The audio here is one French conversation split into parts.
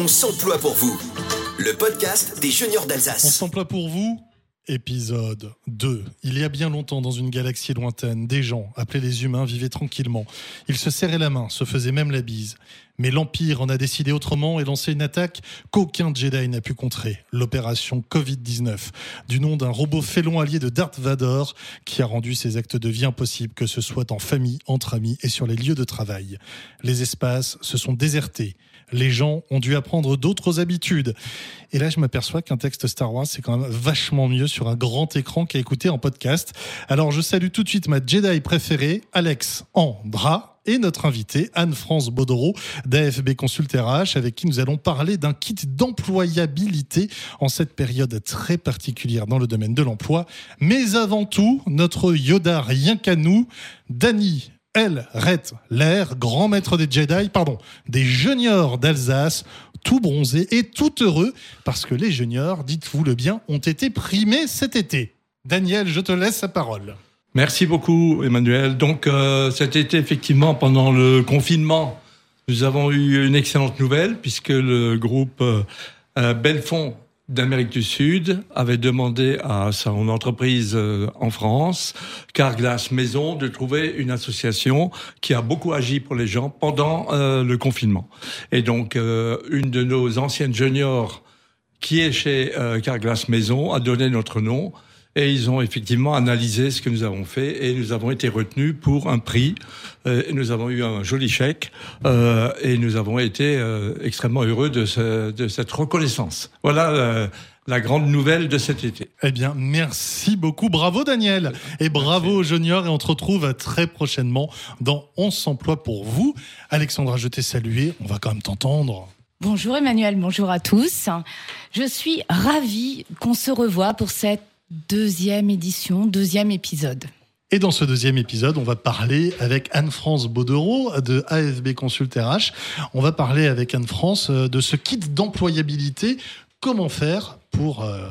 On s'emploie pour vous. Le podcast des juniors On d'Alsace. s'emploie pour vous Épisode 2. Il y a bien longtemps, dans une galaxie lointaine, des gens, appelés les humains, vivaient tranquillement. Ils se serraient la main, se faisaient même la bise. Mais l'Empire en a décidé autrement et lancé une attaque qu'aucun Jedi n'a pu contrer. L'opération Covid-19, du nom d'un robot félon allié de Darth Vader, qui a rendu ses actes de vie impossibles, que ce soit en famille, entre amis et sur les lieux de travail. Les espaces se sont désertés. Les gens ont dû apprendre d'autres habitudes. Et là, je m'aperçois qu'un texte Star Wars, c'est quand même vachement mieux sur un grand écran qu'à écouter en podcast. Alors, je salue tout de suite ma Jedi préférée, Alex Andra, et notre invitée, Anne-France Baudreau, d'AFB Consult RH, avec qui nous allons parler d'un kit d'employabilité en cette période très particulière dans le domaine de l'emploi. Mais avant tout, notre Yoda rien qu'à nous, Dany El Ret l'air, grand maître des Jedi, pardon, des juniors d'Alsace, tout bronzés et tout heureux, parce que les juniors, dites-vous le bien, ont été primés cet été. Daniel, je te laisse la parole. Merci beaucoup, Emmanuel. Donc, euh, cet été, effectivement, pendant le confinement, nous avons eu une excellente nouvelle, puisque le groupe euh, euh, Belfond d'Amérique du Sud avait demandé à son entreprise euh, en France, Carglass Maison, de trouver une association qui a beaucoup agi pour les gens pendant le confinement. Et donc, une de nos anciennes juniors qui est chez Carglass Maison a donné notre nom et ils ont effectivement analysé ce que nous avons fait et nous avons été retenus pour un prix. Euh, et nous avons eu un joli chèque euh, et nous avons été euh, extrêmement heureux de, ce- de cette reconnaissance. Voilà euh, la grande nouvelle de cet été. Eh bien, merci beaucoup. Bravo, Daniel. Et bravo aux juniors. Et on te retrouve très prochainement dans On s'emploie pour vous. Alexandra, je t'ai salué. On va quand même t'entendre. Bonjour Emmanuel, bonjour à tous. Je suis ravie qu'on se revoie pour cette deuxième édition, deuxième épisode. Et dans ce deuxième épisode, on va parler avec Anne-France Baudereau de AFB Consult RH. On va parler avec Anne-France euh, de ce kit d'employabilité. Comment faire pour, euh,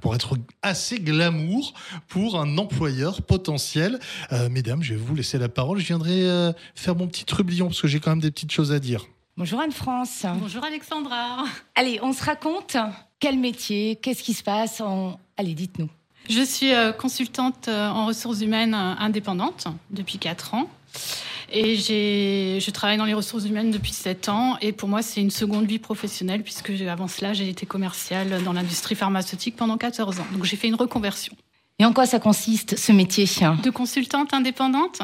pour être assez glamour pour un employeur potentiel? Euh, Mesdames, je vais vous laisser la parole. Je viendrai faire mon petit trublion parce que j'ai quand même des petites choses à dire. Bonjour Anne-France. Bonjour Alexandra. Allez, on se raconte quel métier, qu'est-ce qui se passe en... Allez, dites-nous. Je suis euh, consultante euh, en ressources humaines euh, indépendante depuis 4 ans. Et je travaille dans les ressources humaines depuis 7 ans. Et pour moi, c'est une seconde vie professionnelle puisque avant cela, j'ai été commerciale dans l'industrie pharmaceutique pendant 14 ans. Donc j'ai fait une reconversion. Et en quoi ça consiste ce métier de consultante indépendante.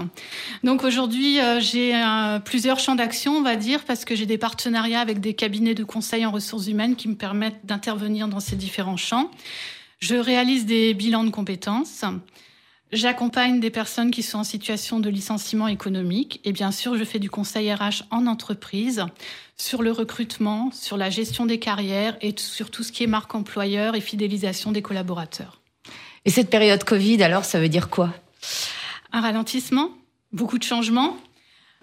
Donc aujourd'hui, euh, j'ai euh, plusieurs champs d'action, on va dire, parce que j'ai des partenariats avec des cabinets de conseil en ressources humaines qui me permettent d'intervenir dans ces différents champs. Je réalise des bilans de compétences. J'accompagne des personnes qui sont en situation de licenciement économique et bien sûr, je fais du conseil RH en entreprise sur le recrutement, sur la gestion des carrières et sur tout ce qui est marque employeur et fidélisation des collaborateurs. Et cette période Covid, alors, ça veut dire quoi? Un ralentissement, beaucoup de changements.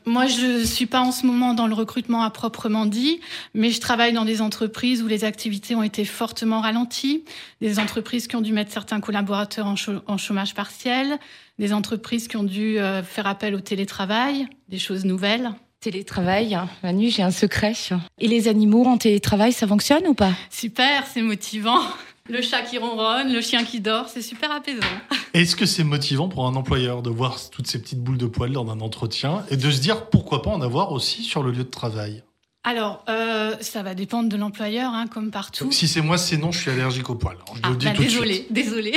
Moi, je ne suis pas en ce moment dans le recrutement à proprement dit, mais je travaille dans des entreprises où les activités ont été fortement ralenties, des entreprises qui ont dû mettre certains collaborateurs en, chômage partiel, des entreprises qui ont dû euh, faire appel au télétravail, des choses nouvelles. Télétravail. Manu, j'ai un secret. Et les animaux en télétravail, ça fonctionne ou pas? Super, c'est motivant. Le chat qui ronronne, le chien qui dort, c'est super apaisant. Est-ce que c'est motivant pour un employeur de voir toutes ces petites boules de poils lors d'un entretien et de se dire pourquoi pas en avoir aussi sur le lieu de travail? Alors, euh, ça va dépendre de l'employeur, hein, comme partout. Si c'est moi, c'est non, je suis allergique aux poils. Je Ah, le dis bah, tout de désolé, suite. désolé.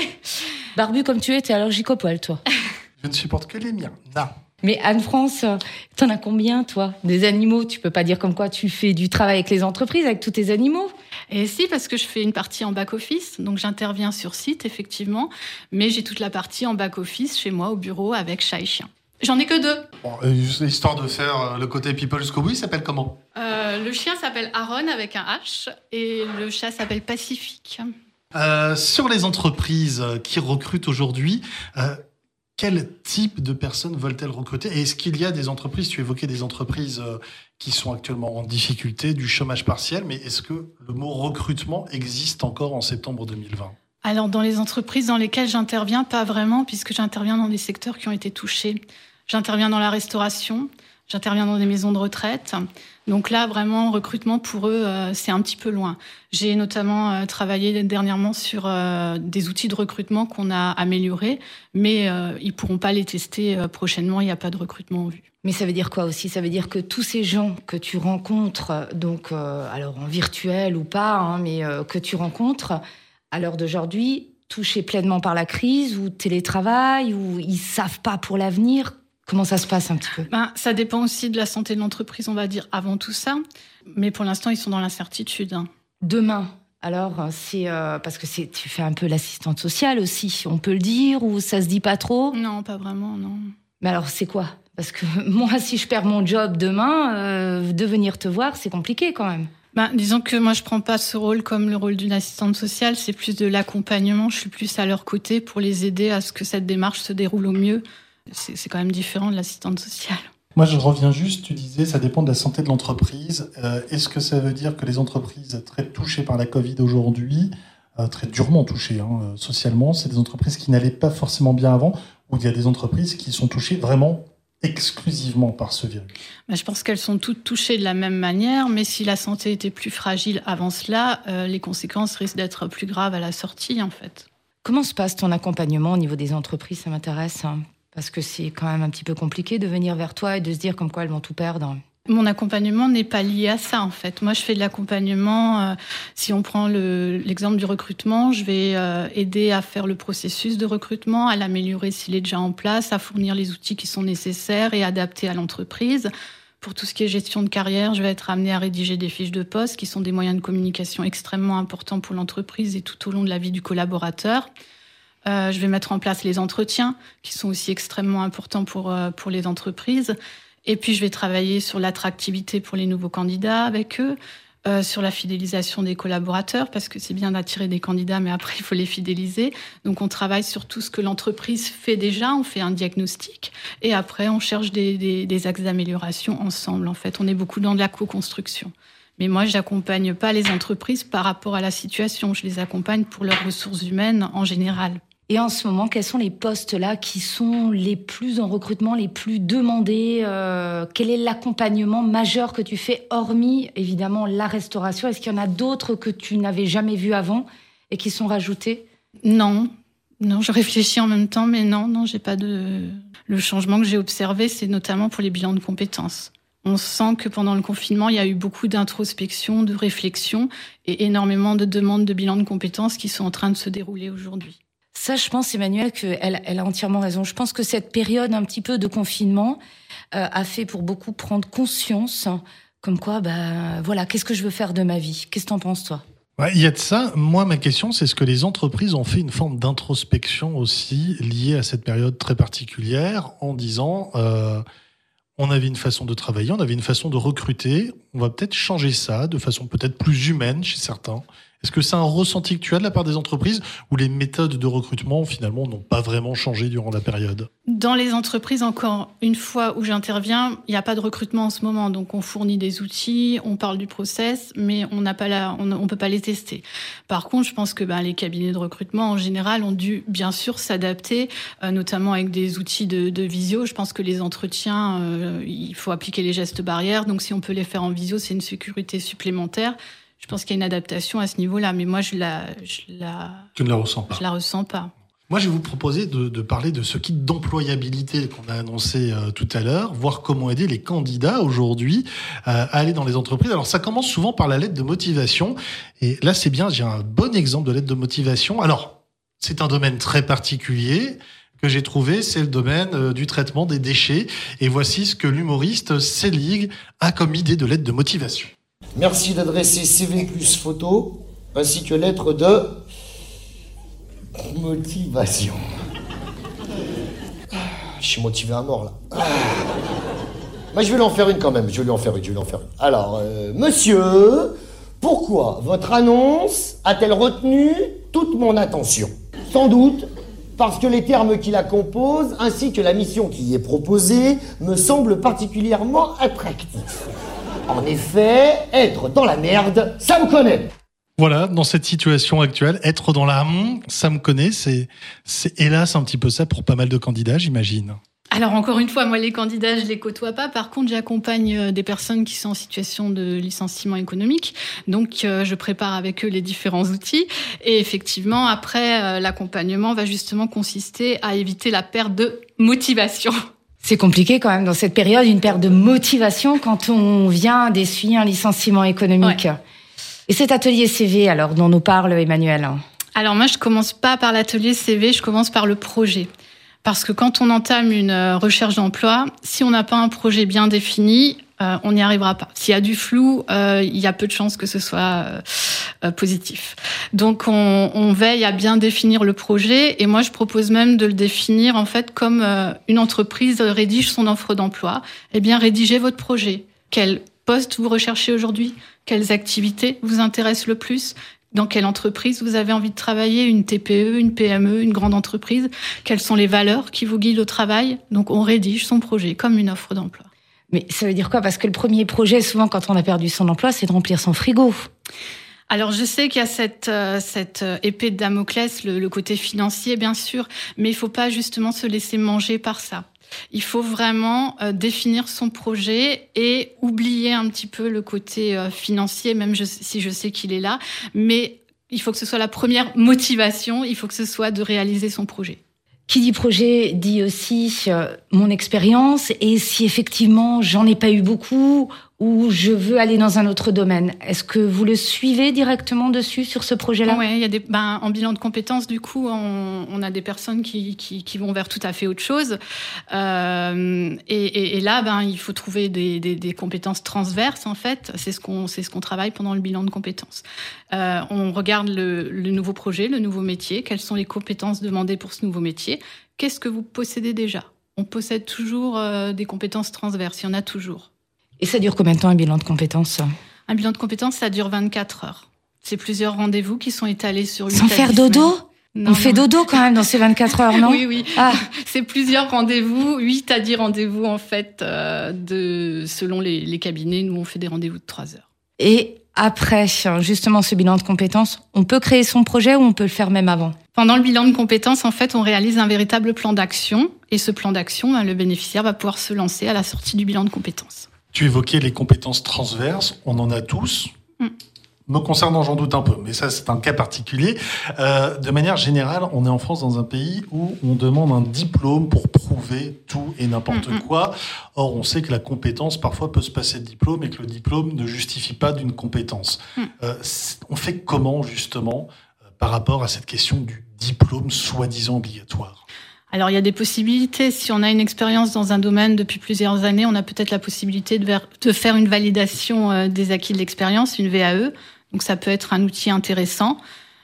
Barbu comme tu es, t'es allergique au poil, toi. Je ne supporte que les miens. Non. Mais Anne-France, t'en as combien, toi? Des animaux Tu peux pas dire comme quoi tu fais du travail avec les entreprises, avec tous tes animaux Et si, parce que je fais une partie en back-office, donc j'interviens sur site, effectivement, mais j'ai toute la partie en back-office chez moi au bureau avec chat et chien. J'en ai que deux. Bon, euh, histoire de faire euh, le côté people jusqu'au bout, il s'appelle comment? Euh, le chien s'appelle Aaron avec un H et le chat s'appelle Pacifique. Euh, Sur les entreprises qui recrutent aujourd'hui, euh, quel type de personnes veulent-elles recruter Et est-ce qu'il y a des entreprises, tu évoquais des entreprises euh, qui sont actuellement en difficulté, du chômage partiel, mais est-ce que le mot recrutement existe encore en septembre 2020 Alors, dans les entreprises dans lesquelles j'interviens, pas vraiment, puisque j'interviens dans des secteurs qui ont été touchés. J'interviens dans la restauration, J'interviens dans des maisons de retraite. Donc là, vraiment, recrutement pour eux, euh, c'est un petit peu loin. J'ai notamment euh, travaillé dernièrement sur euh, des outils de recrutement qu'on a améliorés, mais ils pourront pas les tester prochainement. Il n'y a pas de recrutement en vue. Mais ça veut dire quoi aussi? Ça veut dire que tous ces gens que tu rencontres, donc alors en virtuel ou pas, hein, mais que tu rencontres à l'heure d'aujourd'hui, touchés pleinement par la crise ou télétravail ou ils savent pas pour l'avenir Comment ça se passe un petit peu? Ben, Ça dépend aussi de la santé de l'entreprise, on va dire, avant tout ça. Mais pour l'instant, ils sont dans l'incertitude. Hein. Demain, alors, c'est euh, parce que c'est, tu fais un peu l'assistante sociale aussi, on peut le dire, ou ça se dit pas trop? Non, pas vraiment, non. Mais alors, c'est quoi? Parce que moi, si je perds mon job demain, euh, de venir te voir, c'est compliqué quand même. Ben, disons que moi, je prends pas ce rôle comme le rôle d'une assistante sociale, c'est plus de l'accompagnement, je suis plus à leur côté pour les aider à ce que cette démarche se déroule au mieux c'est quand même différent de l'assistante sociale. Moi, je reviens juste, tu disais, ça dépend de la santé de l'entreprise. Euh, est-ce que ça veut dire que les entreprises très touchées par la Covid aujourd'hui, euh, très durement touchées hein, euh, socialement, c'est des entreprises qui n'allaient pas forcément bien avant, ou il y a des entreprises qui sont touchées vraiment exclusivement par ce virus? Bah, Je pense qu'elles sont toutes touchées de la même manière, mais si la santé était plus fragile avant cela, les conséquences risquent d'être plus graves à la sortie, en fait. Comment se passe ton accompagnement au niveau des entreprises? Ça m'intéresse. Parce que c'est quand même un petit peu compliqué de venir vers toi et de se dire comme quoi elles vont tout perdre. Mon accompagnement n'est pas lié à ça en fait. Moi, je fais de l'accompagnement. Euh, si on prend l'exemple du recrutement, je vais euh, aider à faire le processus de recrutement, à l'améliorer s'il est déjà en place, à fournir les outils qui sont nécessaires et adaptés à l'entreprise. Pour tout ce qui est gestion de carrière, je vais être amenée à rédiger des fiches de poste qui sont des moyens de communication extrêmement importants pour l'entreprise et tout au long de la vie du collaborateur. Euh, je vais mettre en place les entretiens, qui sont aussi extrêmement importants pour, euh, pour les entreprises. Et puis, je vais travailler sur l'attractivité pour les nouveaux candidats avec eux, euh, sur la fidélisation des collaborateurs, parce que c'est bien d'attirer des candidats, mais après, il faut les fidéliser. Donc, on travaille sur tout ce que l'entreprise fait déjà, on fait un diagnostic, et après, on cherche des, des, des axes d'amélioration ensemble. En fait, on est beaucoup dans de la co-construction. Mais moi, j'accompagne pas les entreprises par rapport à la situation. Je les accompagne pour leurs ressources humaines en général. Et en ce moment, quels sont les postes là qui sont les plus en recrutement, les plus demandés euh, Quel est l'accompagnement majeur que tu fais, hormis évidemment la restauration? Est-ce qu'il y en a d'autres que tu n'avais jamais vus avant et qui sont rajoutés? Non, non, je réfléchis en même temps, mais non, non, j'ai pas de. Le changement que j'ai observé, c'est notamment pour les bilans de compétences. On sent que pendant le confinement, il y a eu beaucoup d'introspection, de réflexion et énormément de demandes de bilans de compétences qui sont en train de se dérouler aujourd'hui. Ça, je pense, Emmanuel, qu'elle elle a entièrement raison. Je pense que cette période un petit peu de confinement euh, a fait pour beaucoup prendre conscience, comme quoi, bah, voilà, qu'est-ce que je veux faire de ma vie? Qu'est-ce que t'en penses, toi? Il y a de ça. Moi, ma question, c'est ce que les entreprises ont fait une forme d'introspection aussi liée à cette période très particulière en disant euh, on avait une façon de travailler, on avait une façon de recruter, on va peut-être changer ça de façon peut-être plus humaine chez certains. Est-ce que c'est un ressenti que tu as de la part des entreprises ou les méthodes de recrutement finalement n'ont pas vraiment changé durant la période? Dans les entreprises, encore une fois où j'interviens, il n'y a pas de recrutement en ce moment. Donc on fournit des outils, on parle du process, mais on n'a pas la, on, peut pas les tester. Par contre, je pense que ben, les cabinets de recrutement en général ont dû bien sûr s'adapter, euh, notamment avec des outils de, de, visio. Je pense que les entretiens, euh, il faut appliquer les gestes barrières. Donc si on peut les faire en visio, c'est une sécurité supplémentaire je pense qu'il y a une adaptation à ce niveau-là, mais moi, je la, je la. Tu ne la ressens pas. Je la ressens pas. Moi, je vais vous proposer de, de parler de ce kit d'employabilité qu'on a annoncé euh, tout à l'heure, voir comment aider les candidats aujourd'hui euh, à aller dans les entreprises. Alors, ça commence souvent par la lettre de motivation. Et là, c'est bien, j'ai un bon exemple de lettre de motivation. Alors, c'est un domaine très particulier que j'ai trouvé, c'est le domaine euh, du traitement des déchets. Et voici ce que l'humoriste Célig a comme idée de lettre de motivation. Merci d'adresser CV plus photo ainsi que lettre de motivation. Je suis motivé à mort là. Mais je vais lui en faire une quand même. Je vais lui en faire une. Je vais lui en faire une. Alors, euh, monsieur, pourquoi votre annonce a-t-elle retenu toute mon attention? Sans doute parce que les termes qui la composent ainsi que la mission qui y est proposée me semblent particulièrement attractifs. En effet, être dans la merde, ça me connaît. Voilà, dans cette situation actuelle, être dans la ça me connaît, c'est, c'est hélas un petit peu ça pour pas mal de candidats, j'imagine. alors encore une fois, moi les candidats, je les côtoie pas. Par contre, j'accompagne euh, des personnes qui sont en situation de licenciement économique. Donc euh, je prépare avec eux les différents outils. Et effectivement, après, euh, l'accompagnement va justement consister à éviter la perte de motivation. C'est compliqué quand même dans cette période, une perte de motivation quand on vient d'essuyer un licenciement économique. Et cet atelier CV, alors, dont nous parle Emmanuel Alors moi, je commence pas par l'atelier CV, je commence par le projet. Parce que quand on entame une euh, recherche d'emploi, si on n'a pas un projet bien défini, euh, on n'y arrivera pas. S'il y a du flou, euh, il y a peu de chances que ce soit positif. Donc on, on, veille à bien définir le projet et moi je propose même de le définir en fait comme une entreprise rédige son offre d'emploi. Eh bien rédigez votre projet. Quel poste vous recherchez aujourd'hui? Quelles activités vous intéressent le plus? Dans quelle entreprise vous avez envie de travailler, une TPE, une PME, une grande entreprise, quelles sont les valeurs qui vous guident au travail? Donc on rédige son projet comme une offre d'emploi. Mais ça veut dire quoi? Parce que le premier projet, souvent quand on a perdu son emploi, c'est de remplir son frigo. Alors je sais qu'il y a cette, euh, cette euh, épée de Damoclès, le, le, côté financier bien sûr, mais il faut pas justement se laisser manger par ça. Il faut vraiment euh, définir son projet et oublier un petit peu le côté euh, financier, même si je sais qu'il est là. Mais il faut que ce soit la première motivation, il faut que ce soit de réaliser son projet. Qui dit projet dit aussi euh, mon expérience. Et si effectivement j'en ai pas eu beaucoup ou je veux aller dans un autre domaine. Est-ce que vous le suivez directement dessus sur ce projet-là? Oui, il y a des, ben, en bilan de compétences, du coup, on, on a des personnes qui, qui, qui, vont vers tout à fait autre chose. Euh, et, et, là, ben, il faut trouver des, des, des compétences transverses, en fait. C'est ce qu'on c'est ce qu'on travaille pendant le bilan de compétences. Euh, on regarde le, le nouveau projet, le nouveau métier, quelles sont les compétences demandées pour ce nouveau métier, qu'est-ce que vous possédez déjà? On possède toujours euh, des compétences transverses, il y en a toujours. Et ça dure combien de temps un bilan de compétences? Un bilan de compétences, ça dure 24 heures. C'est plusieurs rendez-vous qui sont étalés sur Sans faire dodo? non, On fait dodo quand même dans ces 24 heures, non? Oui, oui. Ah. C'est plusieurs rendez-vous, 8 à 10 rendez-vous en fait, euh, de, selon les, les cabinets. Nous, on fait des rendez-vous de 3 heures. Et après, justement, ce bilan de compétences, on peut créer son projet ou on peut le faire même avant? Pendant le bilan de compétences, en fait, on réalise un véritable plan d'action. Et ce plan d'action, ben, le bénéficiaire va pouvoir se lancer à la sortie du bilan de compétences. Tu évoquais les compétences transverses, on en a tous. Mm. Me concernant, j'en doute un peu, mais ça, c'est un cas particulier. Euh, de manière générale, on est en France dans un pays où on demande un diplôme pour prouver tout et n'importe mm -hmm. quoi. Or, on sait que la compétence, parfois, peut se passer de diplôme et que le diplôme ne justifie pas d'une compétence. Mm. Euh, on fait comment, justement, euh, par rapport à cette question du diplôme soi-disant obligatoire? Alors il y a des possibilités. Si on a une expérience dans un domaine depuis plusieurs années, on a peut-être la possibilité de, de, faire une validation euh, des acquis de l'expérience, une VAE. Donc ça peut être un outil intéressant.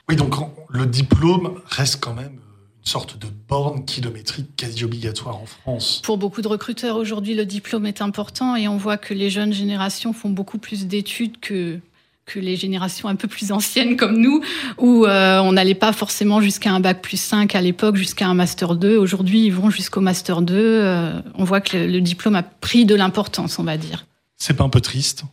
Oui, donc le diplôme reste quand même une sorte de borne kilométrique quasi obligatoire en France. Pour beaucoup de recruteurs aujourd'hui, le diplôme est important et on voit que les jeunes générations font beaucoup plus d'études que que les générations un peu plus anciennes comme nous, où euh, on n'allait pas forcément jusqu'à un bac plus 5 à l'époque, jusqu'à un master 2. Aujourd'hui, ils vont jusqu'au master 2. Euh, on voit que le, le diplôme a pris de l'importance, on va dire. C'est pas un peu triste?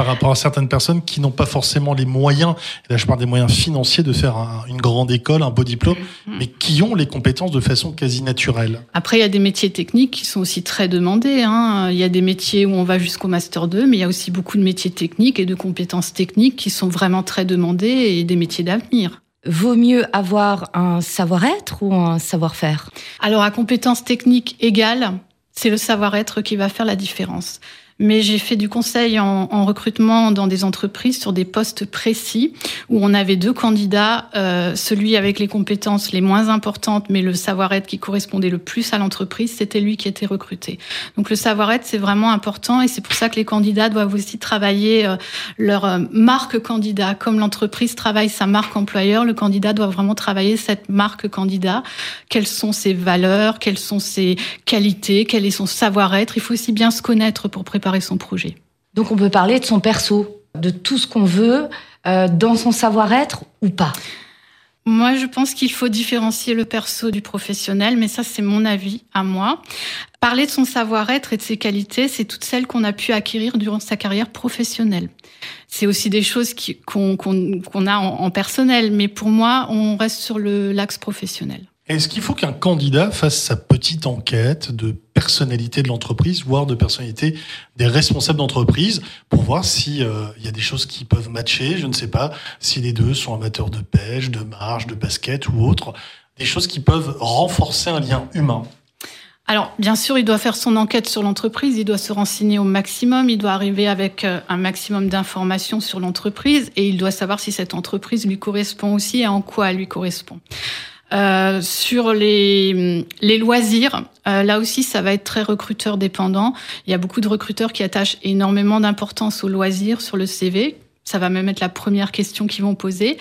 Par rapport à certaines personnes qui n'ont pas forcément les moyens, et là je parle des moyens financiers de faire un, une grande école, un beau diplôme, mmh. mais qui ont les compétences de façon quasi naturelle. Après, il y a des métiers techniques qui sont aussi très demandés. Hein. Il y a des métiers où on va jusqu'au Master 2, mais il y a aussi beaucoup de métiers techniques et de compétences techniques qui sont vraiment très demandés et des métiers d'avenir. Vaut mieux avoir un savoir-être ou un savoir-faire? Alors, à compétences techniques égales, c'est le savoir-être qui va faire la différence mais j'ai fait du conseil en, en, recrutement dans des entreprises sur des postes précis où on avait deux candidats, euh, celui avec les compétences les moins importantes, mais le savoir-être qui correspondait le plus à l'entreprise, c'était lui qui était recruté. Donc le savoir-être, c'est vraiment important et c'est pour ça que les candidats doivent aussi travailler euh, leur euh, marque candidat. Comme l'entreprise travaille sa marque employeur, le candidat doit vraiment travailler cette marque candidat. Quelles sont ses valeurs, quelles sont ses qualités, quel est son savoir-être? Il faut aussi bien se connaître pour préparer son projet. Donc on peut parler de son perso, de tout ce qu'on veut euh, dans son savoir-être ou pas moi, je pense qu'il faut différencier le perso du professionnel, mais ça, c'est mon avis à moi. Parler de son savoir-être et de ses qualités, c'est toutes celles qu'on a pu acquérir durant sa carrière professionnelle. C'est aussi des choses qu'on qu qu a en, en, personnel, mais pour moi, on reste sur l'axe professionnel. Est-ce qu'il faut qu'un candidat fasse sa petite enquête de personnalité de l'entreprise, voire de personnalité des responsables d'entreprise, pour voir s'il euh, y a des choses qui peuvent matcher, je ne sais pas, si les deux sont amateurs de pêche, de marche, de basket ou autre, des choses qui peuvent renforcer un lien humain? Alors, bien sûr, il doit faire son enquête sur l'entreprise, il doit se renseigner au maximum, il doit arriver avec euh, un maximum d'informations sur l'entreprise et il doit savoir si cette entreprise lui correspond aussi et en quoi elle lui correspond. Euh, sur les, les loisirs, euh, là aussi, ça va être très recruteur dépendant. Il y a beaucoup de recruteurs qui attachent énormément d'importance aux loisirs sur le CV. Ça va même être la première question qu'ils vont poser.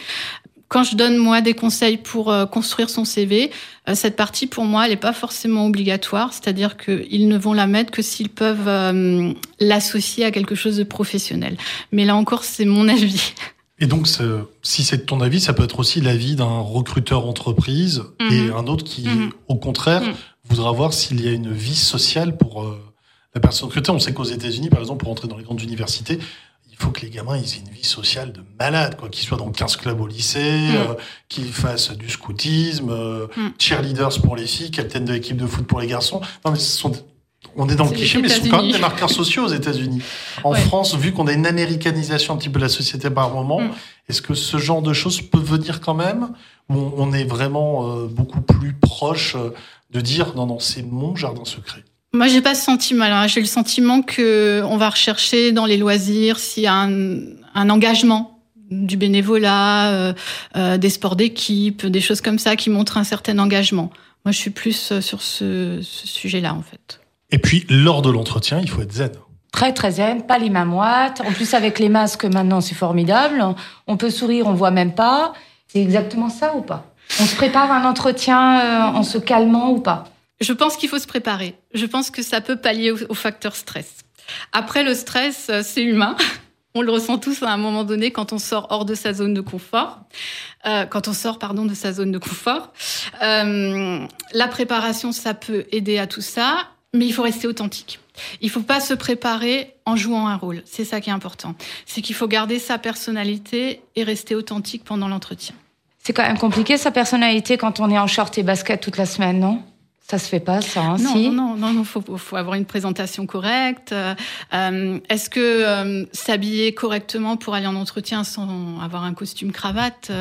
Quand je donne moi des conseils pour euh, construire son CV, euh, cette partie pour moi elle n'est pas forcément obligatoire, c'est-à-dire qu'ils ne vont la mettre que s'ils peuvent l'associer à quelque chose de professionnel. Mais là encore, c'est mon avis. Et donc, si c'est ton avis, ça peut être aussi l'avis d'un recruteur entreprise et mhm. un autre qui, mhm. au contraire, mhm. voudra voir s'il y a une vie sociale pour la personne recrutée. On sait qu'aux États-Unis, par exemple, pour entrer dans les grandes universités, il faut que les gamins ils aient une vie sociale de malade, quoi, qu'ils soient dans 15 clubs au lycée, euh, qu'ils fassent du scoutisme, euh, cheerleaders pour les filles, capitaine de l'équipe de foot pour les garçons. Non, mais ce sont, on est dans le cliché, mais ce sont quand même des marqueurs sociaux aux États-Unis. En France, vu qu'on a une américanisation un petit peu de la société par moment, mm. est-ce que ce genre de choses peut venir quand même Ou on est vraiment euh, beaucoup plus proche de dire non, non, c'est mon jardin secret? Moi, j'ai pas ce sentiment. J'ai le sentiment que on va rechercher dans les loisirs s'il y a un, un, engagement du bénévolat, euh, euh, des sports d'équipe, des choses comme ça qui montrent un certain engagement. Moi, je suis plus euh, sur ce, ce sujet-là, en fait. Et puis, lors de l'entretien, il faut être zen. Très très zen, pas les mains moites. En plus, avec les masques maintenant, c'est formidable. On peut sourire, on voit même pas. C'est exactement ça ou pas? On se prépare un entretien en se calmant ou pas? Je pense qu'il faut se préparer. Je pense que ça peut pallier au, facteur stress. Après, le stress, euh, c'est humain. On le ressent tous à un moment donné quand on sort hors de sa zone de confort, euh, quand on sort pardon de sa zone de confort. Euh, la préparation, ça peut aider à tout ça, mais il faut rester authentique. Il faut pas se préparer en jouant un rôle. C'est ça qui est important. C'est qu'il faut garder sa personnalité et rester authentique pendant l'entretien. C'est quand même compliqué sa personnalité quand on est en short et basket toute la semaine, non? Ça se fait pas, ça. Hein, non, non, non, non, faut, faut avoir une présentation correcte. Euh, Est-ce que euh, s'habiller correctement pour aller en entretien sans avoir un costume cravate,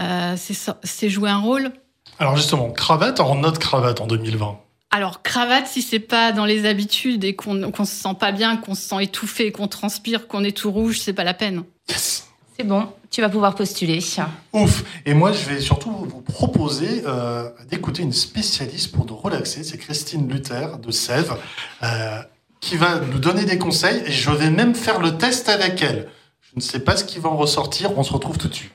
euh, c'est jouer un rôle? Alors justement, cravate en notre cravate en 2020. Alors cravate, si c'est pas dans les habitudes et qu'on qu se sent pas bien, qu'on se sent étouffé, qu'on transpire, qu'on est tout rouge, c'est pas la peine. Yes. C'est bon, tu vas pouvoir postuler. Ouf. Et moi, je vais surtout vous proposer euh, d'écouter une spécialiste pour nous relaxer. C'est Christine Luther de Sèvres, euh, qui va nous donner des conseils. Et je vais même faire le test avec elle. Je ne sais pas ce qui va en ressortir. On se retrouve tout de suite.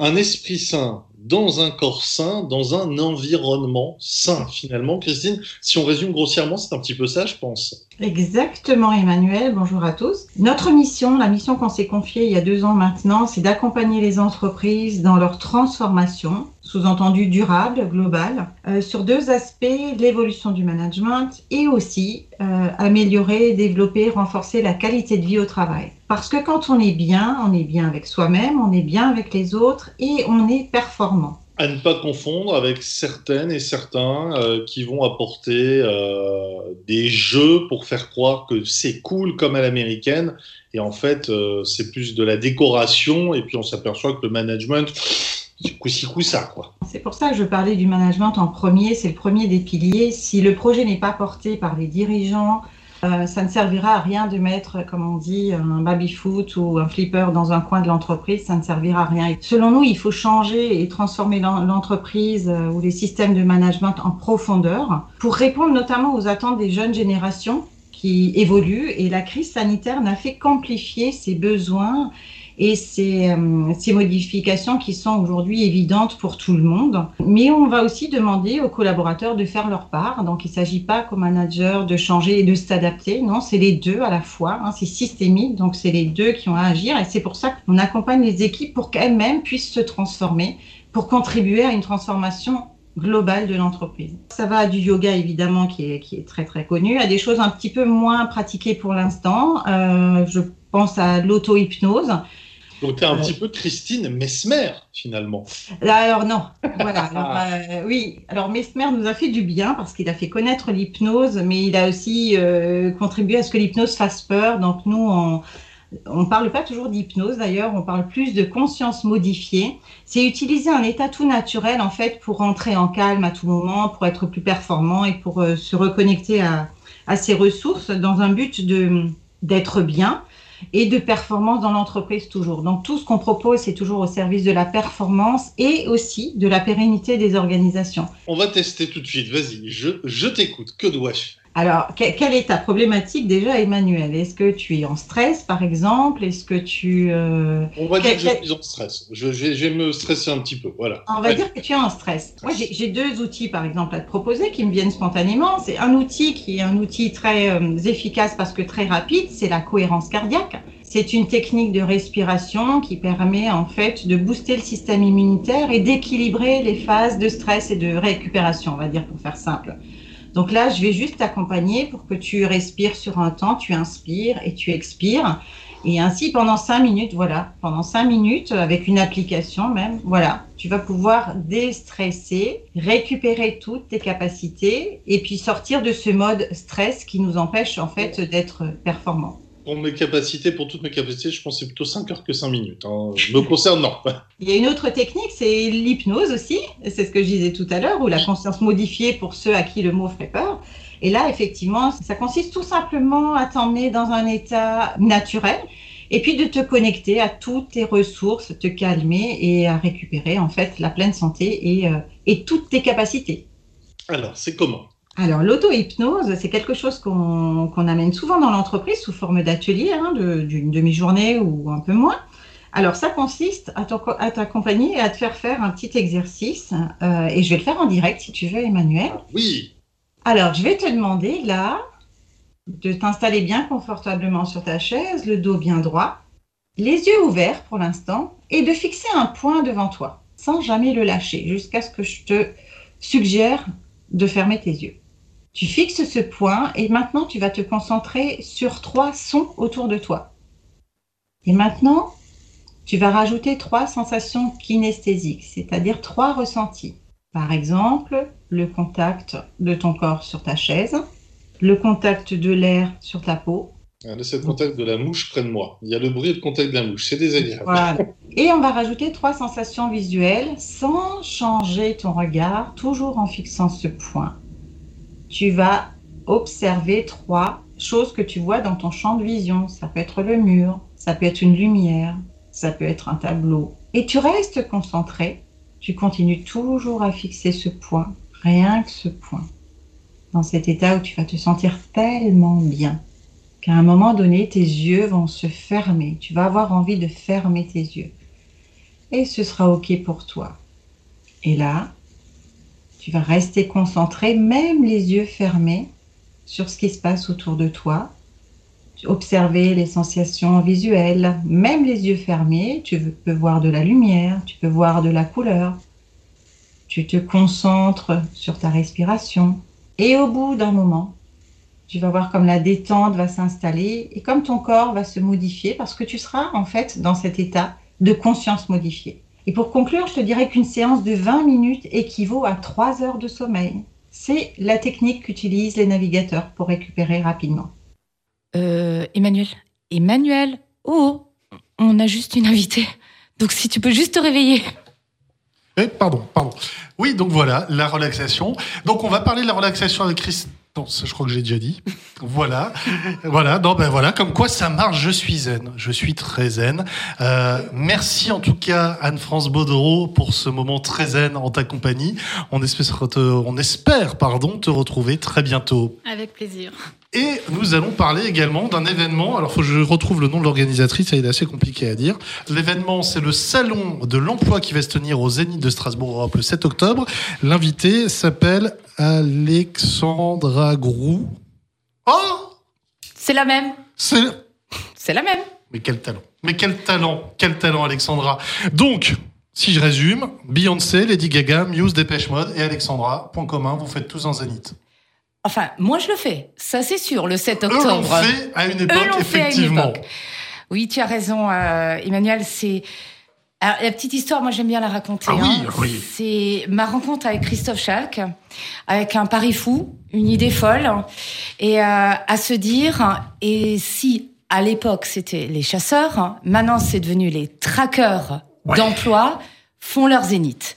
Un esprit sain dans un corps sain, dans un environnement sain, finalement. Christine, si on résume grossièrement, c'est un petit peu ça, je pense. Exactement, Emmanuel. Bonjour à tous. Notre mission, la mission qu'on s'est confiée il y a deux ans maintenant, c'est d'accompagner les entreprises dans leur transformation, sous-entendu durable, globale, euh, sur deux aspects, l'évolution du management et aussi euh, améliorer, développer, renforcer la qualité de vie au travail. Parce que quand on est bien, on est bien avec soi-même, on est bien avec les autres et on est performant. À ne pas confondre avec certaines et certains euh, qui vont apporter des jeux pour faire croire que c'est cool comme à l'américaine. Et en fait, c'est plus de la décoration. Et puis on s'aperçoit que le management, c'est pour ça que je parlais du management en premier. C'est le premier des piliers. Si le projet n'est pas porté par les dirigeants, euh, ça ne servira à rien de mettre, comme on dit, un baby-foot ou un flipper dans un coin de l'entreprise. Ça ne servira à rien. Selon nous, il faut changer et transformer l'entreprise euh, ou les systèmes de management en profondeur pour répondre notamment aux attentes des jeunes générations qui évoluent. Et la crise sanitaire n'a fait qu'amplifier ces besoins et ces, euh, ces modifications qui sont aujourd'hui évidentes pour tout le monde. Mais on va aussi demander aux collaborateurs de faire leur part. Donc il ne s'agit pas comme manager de changer et de s'adapter. Non, c'est les deux à la fois. Hein. C'est systémique, donc c'est les deux qui ont à agir. Et c'est pour ça qu'on accompagne les équipes pour qu'elles-mêmes puissent se transformer, pour contribuer à une transformation globale de l'entreprise. Ça va du yoga évidemment qui est, qui est très très connu, à des choses un petit peu moins pratiquées pour l'instant. Euh, je pense à l'auto-hypnose Donc, tu un petit peu Christine Mesmer, finalement. Alors, non. Voilà. Alors, euh, oui. Alors, Mesmer nous a fait du bien parce qu'il a fait connaître l'hypnose, mais il a aussi euh, contribué à ce que l'hypnose fasse peur. Donc, nous, on ne parle pas toujours d'hypnose d'ailleurs, on parle plus de conscience modifiée. C'est utiliser un état tout naturel en fait pour rentrer en calme à tout moment, pour être plus performant et pour euh, se reconnecter à, à ses ressources dans un but de d'être bien et de performance dans l'entreprise toujours. Donc tout ce qu'on propose, c'est toujours au service de la performance et aussi de la pérennité des organisations. On va tester tout de suite, vas-y, je, je t'écoute, que dois-je faire? Alors, quelle est ta problématique déjà, Emmanuel? Est-ce que tu es en stress, par exemple? Est-ce que tu... Euh... On va dire que je suis en stress. Je, je, vais me stresser un petit peu, voilà. On va dire que tu es en stress. Moi, j'ai deux outils, par exemple, à te proposer qui me viennent spontanément. C'est un outil qui est un outil très euh, efficace parce que très rapide, c'est la cohérence cardiaque. C'est une technique de respiration qui permet en fait de booster le système immunitaire et d'équilibrer les phases de stress et de récupération, on va dire pour faire simple. Donc là, je vais juste t'accompagner pour que tu respires sur un temps, tu inspires et tu expires. Et ainsi, pendant cinq minutes, voilà, pendant cinq minutes, avec une application même, voilà, tu vas pouvoir déstresser, récupérer toutes tes capacités et puis sortir de ce mode stress qui nous empêche en fait d'être performant pour mes capacités, pour toutes mes capacités, je pense que c'est plutôt 5 heures que 5 minutes. Hein. Me concerne, non. Il y a une autre technique, c'est l'hypnose aussi. C'est ce que je disais tout à l'heure, ou la conscience modifiée pour ceux à qui le mot ferait peur. Et là, effectivement, ça consiste tout simplement à t'emmener dans un état naturel et puis de te connecter à toutes tes ressources, te calmer et à récupérer en fait la pleine santé et, euh, et toutes tes capacités. Alors, c'est comment? Alors, l'auto-hypnose, c'est quelque chose qu'on amène souvent dans l'entreprise sous forme d'atelier, hein, d'une demi-journée ou un peu moins. Alors, ça consiste à t'accompagner et à te faire faire un petit exercice. Euh, et je vais le faire en direct si tu veux, Emmanuel. Oui. Alors, je vais te demander là de t'installer bien confortablement sur ta chaise, le dos bien droit, les yeux ouverts pour l'instant, et de fixer un point devant toi, sans jamais le lâcher, jusqu'à ce que je te suggère de fermer tes yeux. Tu fixes ce point et maintenant tu vas te concentrer sur trois sons autour de toi. Et maintenant, tu vas rajouter trois sensations kinesthésiques, c'est-à-dire trois ressentis. Par exemple, le contact de ton corps sur ta chaise, le contact de l'air sur ta peau. Ah, c'est le contact de la mouche près de moi. Il y a le bruit de contact de la mouche, c'est désagréable. Voilà. Et on va rajouter trois sensations visuelles sans changer ton regard, toujours en fixant ce point tu vas observer trois choses que tu vois dans ton champ de vision. Ça peut être le mur, ça peut être une lumière, ça peut être un tableau. Et tu restes concentré, tu continues toujours à fixer ce point, rien que ce point, dans cet état où tu vas te sentir tellement bien qu'à un moment donné, tes yeux vont se fermer. Tu vas avoir envie de fermer tes yeux. Et ce sera OK pour toi. Et là, tu vas rester concentré, même les yeux fermés, sur ce qui se passe autour de toi. Observer les sensations visuelles, même les yeux fermés, tu peux voir de la lumière, tu peux voir de la couleur. Tu te concentres sur ta respiration. Et au bout d'un moment, tu vas voir comme la détente va s'installer et comme ton corps va se modifier parce que tu seras en fait dans cet état de conscience modifiée. Et pour conclure, je te dirais qu'une séance de 20 minutes équivaut à 3 heures de sommeil. C'est la technique qu'utilisent les navigateurs pour récupérer rapidement. Euh, Emmanuel Emmanuel Oh On a juste une invitée. Donc si tu peux juste te réveiller. Eh, pardon, pardon. Oui, donc voilà, la relaxation. Donc on va parler de la relaxation avec Christ non, ça, je crois que j'ai déjà dit. voilà, voilà. Non, ben voilà, comme quoi ça marche. Je suis zen. Je suis très zen. Euh, merci en tout cas Anne-France Baudreau pour ce moment très zen en ta compagnie. On espère, te, on espère, pardon, te retrouver très bientôt. Avec plaisir. Et nous allons parler également d'un événement. Alors, faut que je retrouve le nom de l'organisatrice, ça est assez compliqué à dire. L'événement, c'est le salon de l'emploi qui va se tenir au Zénith de Strasbourg Europe le 7 octobre. L'invité s'appelle Alexandra Grou. Oh C'est la même. C'est C'est la même. Mais quel talent. Mais quel talent. Quel talent, Alexandra. Donc, si je résume, Beyoncé, Lady Gaga, Muse, Dépêche Mode et Alexandra, point commun, vous faites tous un Zénith. Enfin, moi je le fais, ça c'est sûr, le 7 Eux octobre. l'ont fait à une Eux époque, l'ont fait à une effectivement. époque. Oui, tu as raison, euh, Emmanuel. C'est alors, la petite histoire, moi j'aime bien la raconter. Ah oui, hein. oui. C'est ma rencontre avec Christophe Schalk, avec un pari fou, une idée folle, et euh, à se dire, et si à l'époque c'était les chasseurs, maintenant c'est devenu les traqueurs Ouais. d'emploi, font leur zénith.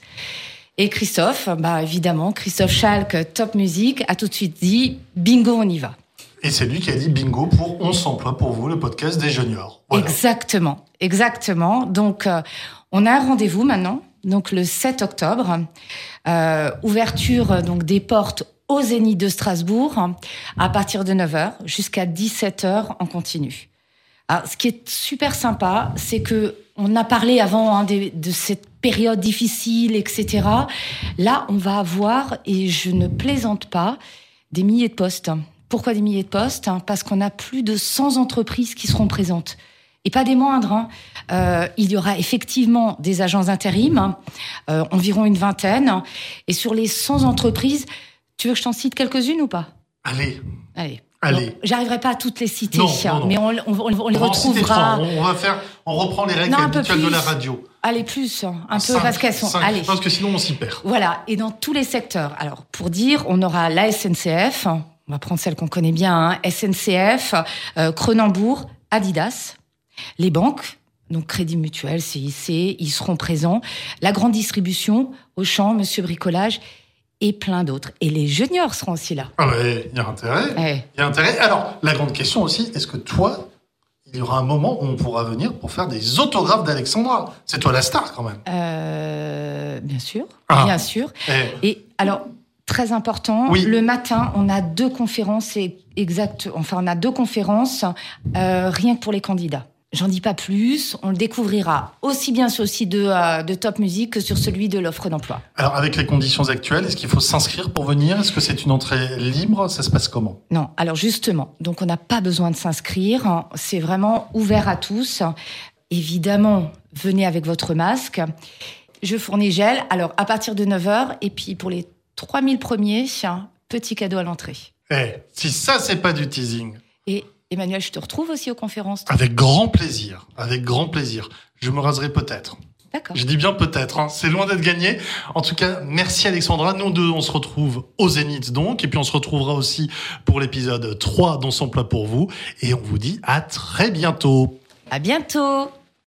Et Christophe, bah évidemment, Christophe Schalk, Top Music, a tout de suite dit, bingo, on y va. Et c'est lui qui a dit bingo pour On s'emploie pour vous, le podcast des juniors. Voilà. Exactement, exactement. Donc, euh, on a un rendez-vous maintenant, donc le 7 octobre, euh, ouverture euh, donc des portes au Zénith de Strasbourg à partir de 9h jusqu'à 17h en continu. Alors, ce qui est super sympa, c'est que on a parlé avant hein, de cette période difficile, etc. Là, on va avoir, et je ne plaisante pas, des milliers de postes. Pourquoi des milliers de postes? Parce qu'on a plus de 100 entreprises qui seront présentes. Et pas des moindres. hein. Euh, il y aura effectivement des agents intérim, euh, environ une vingtaine. Et sur les 100 entreprises, tu veux que je t'en cite quelques-unes ou pas? Allez, Allez. Allez. J'arriverai pas à toutes les citer, Non, non, non. mais on, on- on- on les retrouvera. on va faire, on reprend les règles Non, habituelles de la radio. Allez, plus, un peu, Cinq, parce qu'elles sont. cinq, Allez. Parce que sinon on s'y perd. Voilà, et dans tous les secteurs. Alors, pour dire, on aura la SNCF, on va prendre celle qu'on connaît bien, hein, SNCF, euh, Cronenbourg, Adidas, les banques, donc Crédit Mutuel, CIC, ils seront présents, la grande distribution, Auchan, Monsieur Bricolage, et plein d'autres. Et les juniors seront aussi là. Ah ouais, il y a intérêt. Ouais. Il y a intérêt. Alors, la grande question aussi, est-ce que toi, il y aura un moment où on pourra venir pour faire des autographes d'Alexandra C'est toi la star quand même. Euh, bien sûr, Ah. bien sûr. Eh, Et alors, très important, Oui. le matin, on a deux conférences, et exact, enfin, on a deux conférences, euh, rien que pour les candidats. J'en dis pas plus, on le découvrira aussi bien sur le site de, euh, de Top Music que sur celui de l'offre d'emploi. Alors, avec les conditions actuelles, est-ce qu'il faut s'inscrire pour venir? Est-ce que c'est une entrée libre? Ça se passe comment? Non, alors justement, donc on n'a pas besoin de s'inscrire, c'est vraiment ouvert à tous. Évidemment, venez avec votre masque. Je fournis gel, alors à partir de 9h, et puis pour les 3000 premiers, petit cadeau à l'entrée. Eh, si ça, c'est pas du teasing. Et Emmanuel, je te retrouve aussi aux conférences. Avec grand plaisir. Avec grand plaisir. Je me raserai peut-être. D'accord. Je dis bien peut-être, hein. c'est loin d'être gagné. En tout cas, merci Alexandra. Nous deux, on se retrouve au Zénith donc, et puis on se retrouvera aussi pour l'épisode 3 d'On s'emploie pour vous. Et on vous dit à très bientôt. À bientôt.